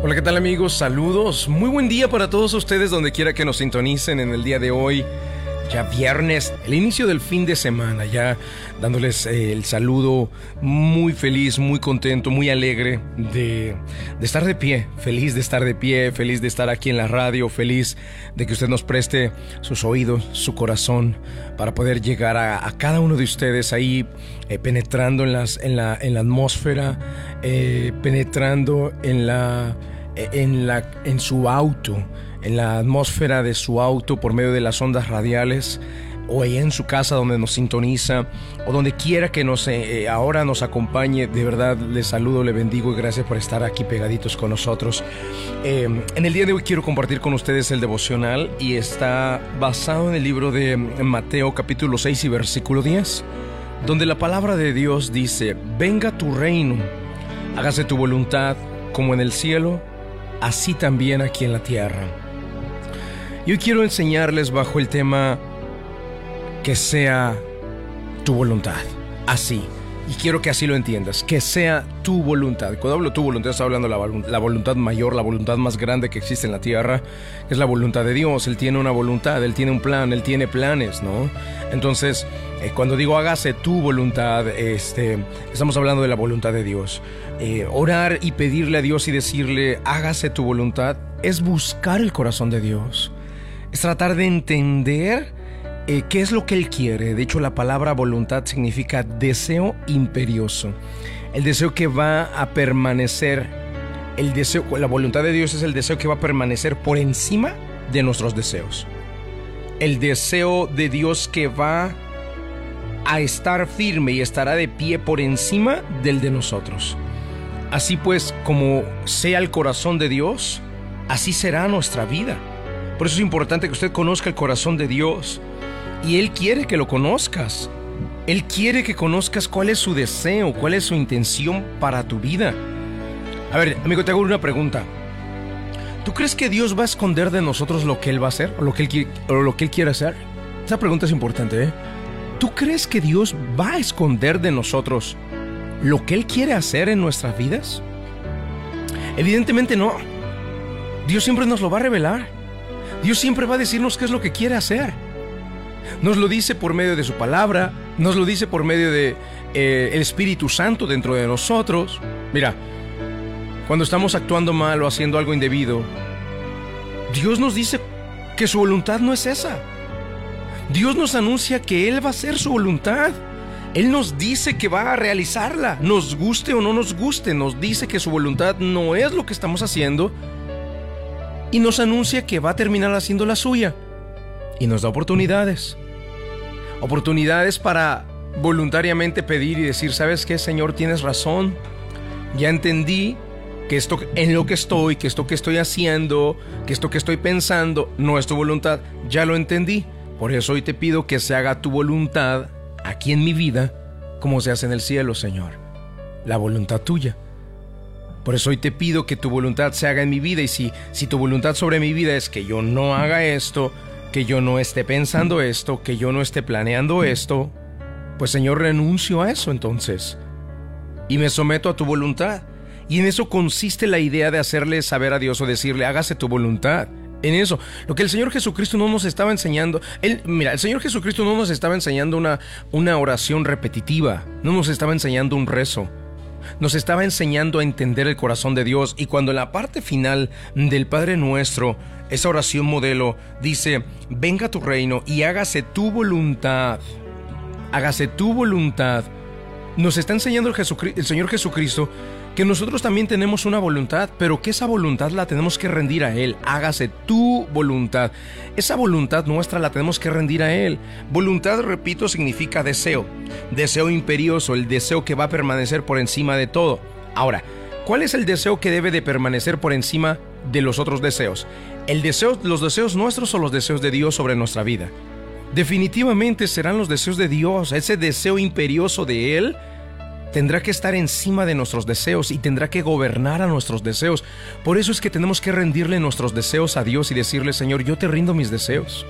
Hola, ¿qué tal amigos? Saludos. Muy buen día para todos ustedes donde quiera que nos sintonicen en el día de hoy. Ya viernes, el inicio del fin de semana, ya dándoles eh, el saludo muy feliz, muy contento, muy alegre de, de, estar de pie, feliz de estar de pie, feliz de estar aquí en la radio, feliz de que usted nos preste sus oídos, su corazón, para poder llegar a, a cada uno de ustedes ahí eh, penetrando en, las, en, la, en la atmósfera, eh, penetrando en, la, en, la, en su auto en la atmósfera de su auto por medio de las ondas radiales o ahí en su casa donde nos sintoniza o donde quiera que nos eh, ahora nos acompañe de verdad le saludo le bendigo y gracias por estar aquí pegaditos con nosotros. Eh, en el día de hoy quiero compartir con ustedes el devocional y está basado en el libro de Mateo capítulo 6 y versículo 10 donde la palabra de Dios dice venga tu reino hágase tu voluntad como en el cielo así también aquí en la tierra y hoy quiero enseñarles bajo el tema que sea tu voluntad. Así. Y quiero que así lo entiendas, que sea tu voluntad. Cuando hablo tu voluntad, estoy hablando de la, voluntad mayor, la voluntad más grande que existe en la tierra, es la voluntad de Dios. Él tiene una voluntad, Él tiene un plan, Él tiene planes, ¿no? Entonces, eh, cuando digo hágase tu voluntad, este, estamos hablando de la voluntad de Dios. Eh, orar y pedirle a Dios y decirle hágase tu voluntad es buscar el corazón de Dios es tratar de entender eh, qué es lo que Él quiere. De hecho, la palabra voluntad significa deseo imperioso. El deseo que va a permanecer, el deseo, la voluntad de Dios es el deseo que va a permanecer por encima de nuestros deseos. El deseo de Dios que va a estar firme y estará de pie por encima del de nosotros. Así pues, como sea el corazón de Dios, así será nuestra vida. Por eso es importante que usted conozca el corazón de Dios. Y Él quiere que lo conozcas. Él quiere que conozcas cuál es su deseo, cuál es su intención para tu vida. A ver, amigo, te hago una pregunta. ¿Tú crees que Dios va a esconder de nosotros lo que Él va a hacer o lo que Él, quiere hacer? Esa pregunta es importante, ¿eh? ¿Tú crees que Dios va a esconder de nosotros lo que Él quiere hacer en nuestras vidas? Evidentemente no. Dios siempre nos lo va a revelar. Dios siempre va a decirnos qué es lo que quiere hacer. Nos lo dice por medio de su palabra, nos lo dice por medio de eh, Espíritu Santo dentro de nosotros. Mira, cuando estamos actuando mal o haciendo algo indebido, Dios nos dice que su voluntad no es esa. Dios nos anuncia que Él va a hacer su voluntad. Él nos dice que va a realizarla, nos guste o no nos guste, nos dice que su voluntad no es lo que estamos haciendo y nos anuncia que va a terminar haciendo la suya. Y nos da oportunidades. Oportunidades para voluntariamente pedir y decir, ¿sabes qué, Señor? Tienes razón. Ya entendí que esto en lo que estoy, que esto que estoy haciendo, que esto que estoy pensando no es tu voluntad. Ya lo entendí. Por eso hoy te pido que se haga tu voluntad aquí en mi vida como se hace en el cielo, Señor. La voluntad tuya. Por eso hoy te pido que tu voluntad se haga en mi vida y si, si tu voluntad sobre mi vida es que yo no haga esto, que yo no esté pensando esto, que yo no esté planeando esto, pues Señor renuncio a eso entonces y me someto a tu voluntad. Y en eso consiste la idea de hacerle saber a Dios o decirle, hágase tu voluntad. En eso, lo que el Señor Jesucristo no nos estaba enseñando, él, mira, el Señor Jesucristo no nos estaba enseñando una, una oración repetitiva, no nos estaba enseñando un rezo nos estaba enseñando a entender el corazón de Dios. Y cuando en la parte final del Padre Nuestro, esa oración modelo dice, venga tu reino y hágase tu voluntad, hágase tu voluntad, nos está enseñando el, el Señor Jesucristo que nosotros también tenemos una voluntad, pero que esa voluntad la tenemos que rendir a Él. Hágase tu voluntad. Esa voluntad nuestra la tenemos que rendir a Él. Voluntad, repito, significa deseo. Deseo imperioso, el deseo que va a permanecer por encima de todo. Ahora, ¿cuál es el deseo que debe de permanecer por encima de los otros deseos? El deseo, los deseos nuestros o los deseos de Dios sobre nuestra vida. Definitivamente serán los deseos de Dios, ese deseo imperioso de Él tendrá que estar encima de nuestros deseos y tendrá que gobernar a nuestros deseos. Por eso es que tenemos que rendirle nuestros deseos a Dios y decirle, Señor, yo te rindo mis deseos.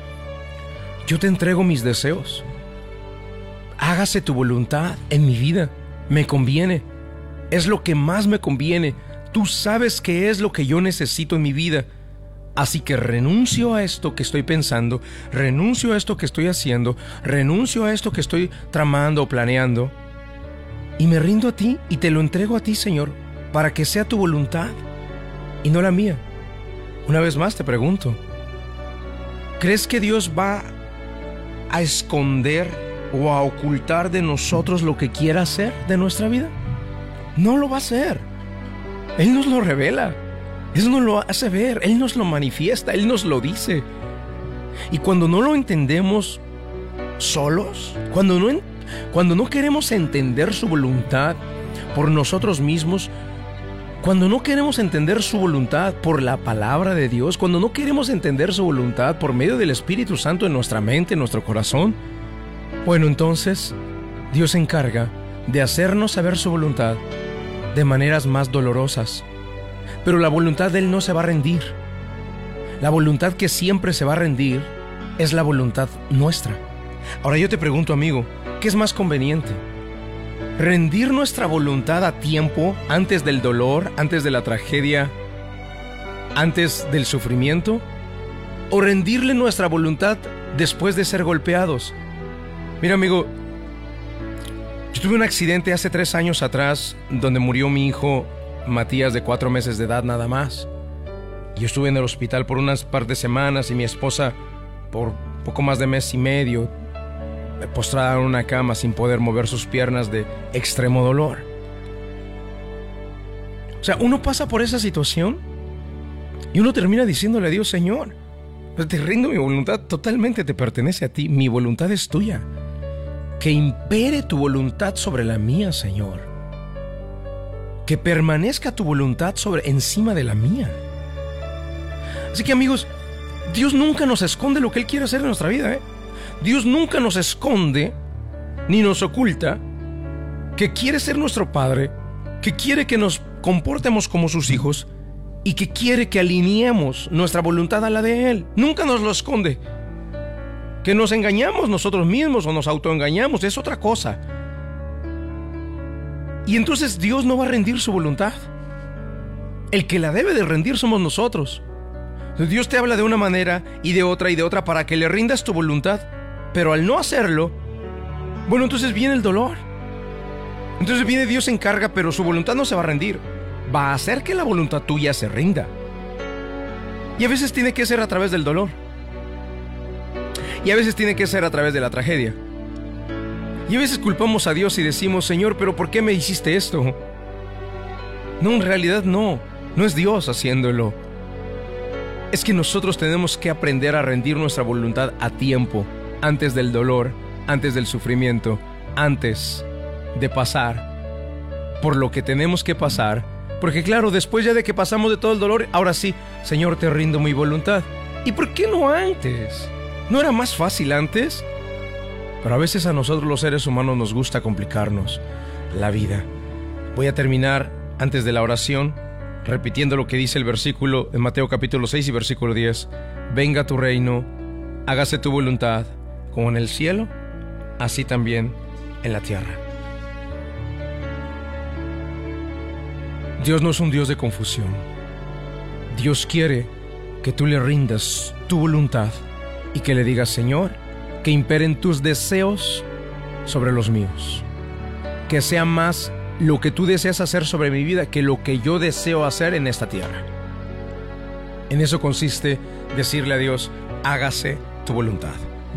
Yo te entrego mis deseos. Hágase tu voluntad en mi vida. Me conviene. Es lo que más me conviene. tú sabes qué es lo que yo necesito en mi vida. Así que renuncio a esto que estoy pensando, renuncio a esto que estoy haciendo, renuncio a esto que estoy tramando o planeando, y me rindo a ti y te lo entrego a ti, Señor, para que sea tu voluntad y no la mía. Una vez más te pregunto, ¿crees que Dios va a esconder o a ocultar de nosotros lo que quiera hacer de nuestra vida? No lo va a hacer. Él nos lo revela. Él nos lo hace ver. Él nos lo manifiesta. Él nos lo dice. Y cuando no lo entendemos solos, cuando no, cuando no queremos entender su voluntad por nosotros mismos, cuando no queremos entender su voluntad por la palabra de Dios, cuando no queremos entender su voluntad por medio del Espíritu Santo en nuestra mente, en nuestro corazón, bueno, entonces Dios se encarga de hacernos saber su voluntad de maneras más dolorosas. Pero la voluntad de Él no se va a rendir. La voluntad que siempre se va a rendir es la voluntad nuestra. Ahora yo te pregunto, amigo, ¿qué es más conveniente? ¿Rendir nuestra voluntad a tiempo antes del dolor, antes de la tragedia, antes del sufrimiento? ¿O rendirle nuestra voluntad después de ser golpeados? Mira, amigo, yo tuve un accidente hace tres años atrás donde murió mi hijo Matías de cuatro meses de edad nada más. Yo estuve en el hospital por unas par de semanas y mi esposa por poco más de mes y medio postrada en una cama sin poder mover sus piernas de extremo dolor. O sea, uno pasa por esa situación y uno termina diciéndole a Dios, Señor, te rindo mi voluntad, totalmente te pertenece a ti, mi voluntad es tuya. Que impere tu voluntad sobre la mía, Señor. Que permanezca tu voluntad sobre encima de la mía. Así que amigos, Dios nunca nos esconde lo que Él quiere hacer en nuestra vida. ¿eh? Dios nunca nos esconde ni nos oculta que quiere ser nuestro Padre, que quiere que nos comportemos como sus hijos y que quiere que alineemos nuestra voluntad a la de Él. Nunca nos lo esconde. Que nos engañamos nosotros mismos o nos autoengañamos es otra cosa. Y entonces Dios no va a rendir su voluntad. El que la debe de rendir somos nosotros. Dios te habla de una manera y de otra y de otra para que le rindas tu voluntad pero al no hacerlo, bueno, entonces viene el dolor. Entonces viene Dios se encarga, pero su voluntad no se va a rendir. Va a hacer que la voluntad tuya se rinda. Y a veces tiene que ser a través del dolor. Y a veces tiene que ser a través de la tragedia. Y a veces culpamos a Dios y decimos, Señor, pero ¿por qué me hiciste esto? No, en realidad no. No es Dios haciéndolo. Es que nosotros tenemos que aprender a rendir nuestra voluntad a tiempo antes del dolor, antes del sufrimiento, antes de pasar por lo que tenemos que pasar. Porque claro, después ya de que pasamos de todo el dolor, ahora sí, Señor, te rindo mi voluntad. ¿Y por qué no antes? ¿No era más fácil antes? Pero a veces a nosotros los seres humanos nos gusta complicarnos la vida. Voy a terminar antes de la oración repitiendo lo que dice el versículo en Mateo capítulo 6 y versículo 10. Venga tu reino, hágase tu voluntad como en el cielo, así también en la tierra. Dios no es un Dios de confusión. Dios quiere que tú le rindas tu voluntad y que le digas, Señor, que imperen tus deseos sobre los míos. Que sea más lo que tú deseas hacer sobre mi vida que lo que yo deseo hacer en esta tierra. En eso consiste decirle a Dios, hágase tu voluntad.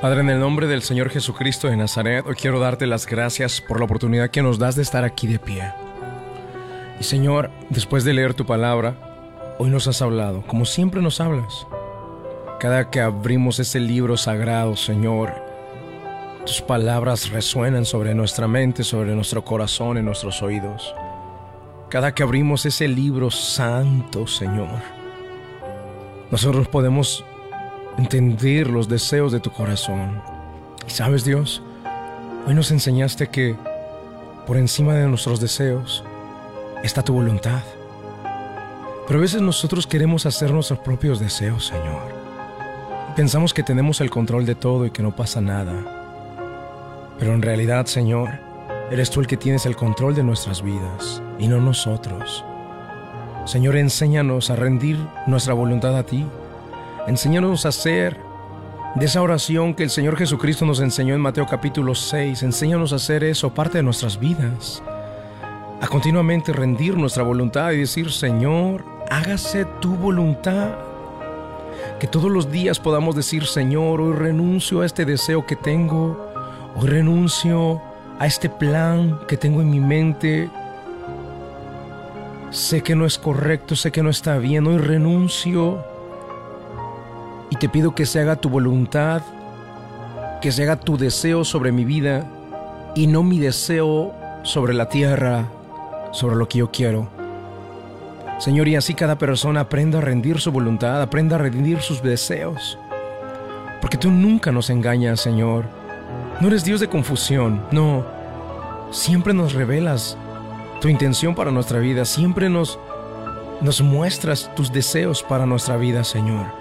Padre, en el nombre del Señor Jesucristo de Nazaret, hoy quiero darte las gracias por la oportunidad que nos das de estar aquí de pie. Y Señor, después de leer tu palabra, hoy nos has hablado, como siempre nos hablas. Cada que abrimos ese libro sagrado, Señor, tus palabras resuenan sobre nuestra mente, sobre nuestro corazón, en nuestros oídos. Cada que abrimos ese libro santo, Señor, nosotros podemos entender los deseos de tu corazón. Y sabes, Dios, hoy nos enseñaste que por encima de nuestros deseos está tu voluntad. Pero a veces nosotros queremos hacer nuestros propios deseos, Señor. Pensamos que tenemos el control de todo y que no pasa nada. Pero en realidad, Señor, eres tú el que tienes el control de nuestras vidas y no nosotros. Señor, enséñanos a rendir nuestra voluntad a ti. Enséñanos a hacer de esa oración que el Señor Jesucristo nos enseñó en Mateo capítulo 6. Enséñanos a hacer eso parte de nuestras vidas. A continuamente rendir nuestra voluntad y decir, Señor, hágase tu voluntad. Que todos los días podamos decir, Señor, hoy renuncio a este deseo que tengo, hoy renuncio a este plan que tengo en mi mente. Sé que no es correcto, sé que no está bien, hoy renuncio te pido que se haga tu voluntad, que se haga tu deseo sobre mi vida y no mi deseo sobre la tierra, sobre lo que yo quiero. Señor, y así cada persona aprenda a rendir su voluntad, aprenda a rendir sus deseos. Porque tú nunca nos engañas, Señor. No eres Dios de confusión, no. Siempre nos revelas tu intención para nuestra vida, siempre nos, nos muestras tus deseos para nuestra vida, Señor.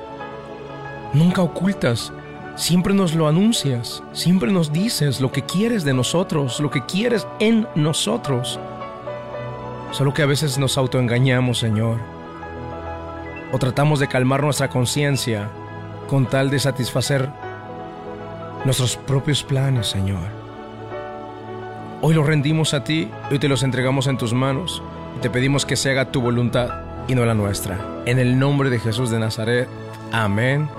Nunca ocultas, siempre nos lo anuncias, siempre nos dices lo que quieres de nosotros, lo que quieres en nosotros. Solo que a veces nos autoengañamos, Señor. O tratamos de calmar nuestra conciencia con tal de satisfacer nuestros propios planes, Señor. Hoy los rendimos a ti, hoy te los entregamos en tus manos y te pedimos que se haga tu voluntad y no la nuestra. En el nombre de Jesús de Nazaret. Amén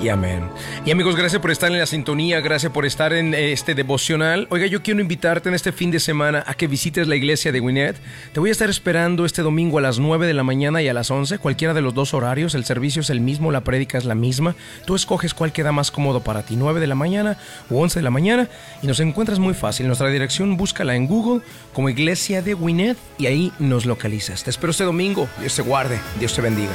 y amén. Y amigos, gracias por estar en la sintonía, gracias por estar en eh, este devocional. Oiga, yo quiero invitarte en este fin de semana a que visites la iglesia de Winnet. Te voy a estar esperando este domingo a las 9 de la mañana y a las 11, cualquiera de los dos horarios. El servicio es el mismo, la prédica es la misma. Tú escoges cuál queda más cómodo para ti, 9 de la mañana o 11 de la mañana. Y nos encuentras muy fácil. Nuestra dirección, búscala en Google como Iglesia de Winnet y ahí nos localizas. Te espero este domingo. Dios te guarde, Dios te bendiga.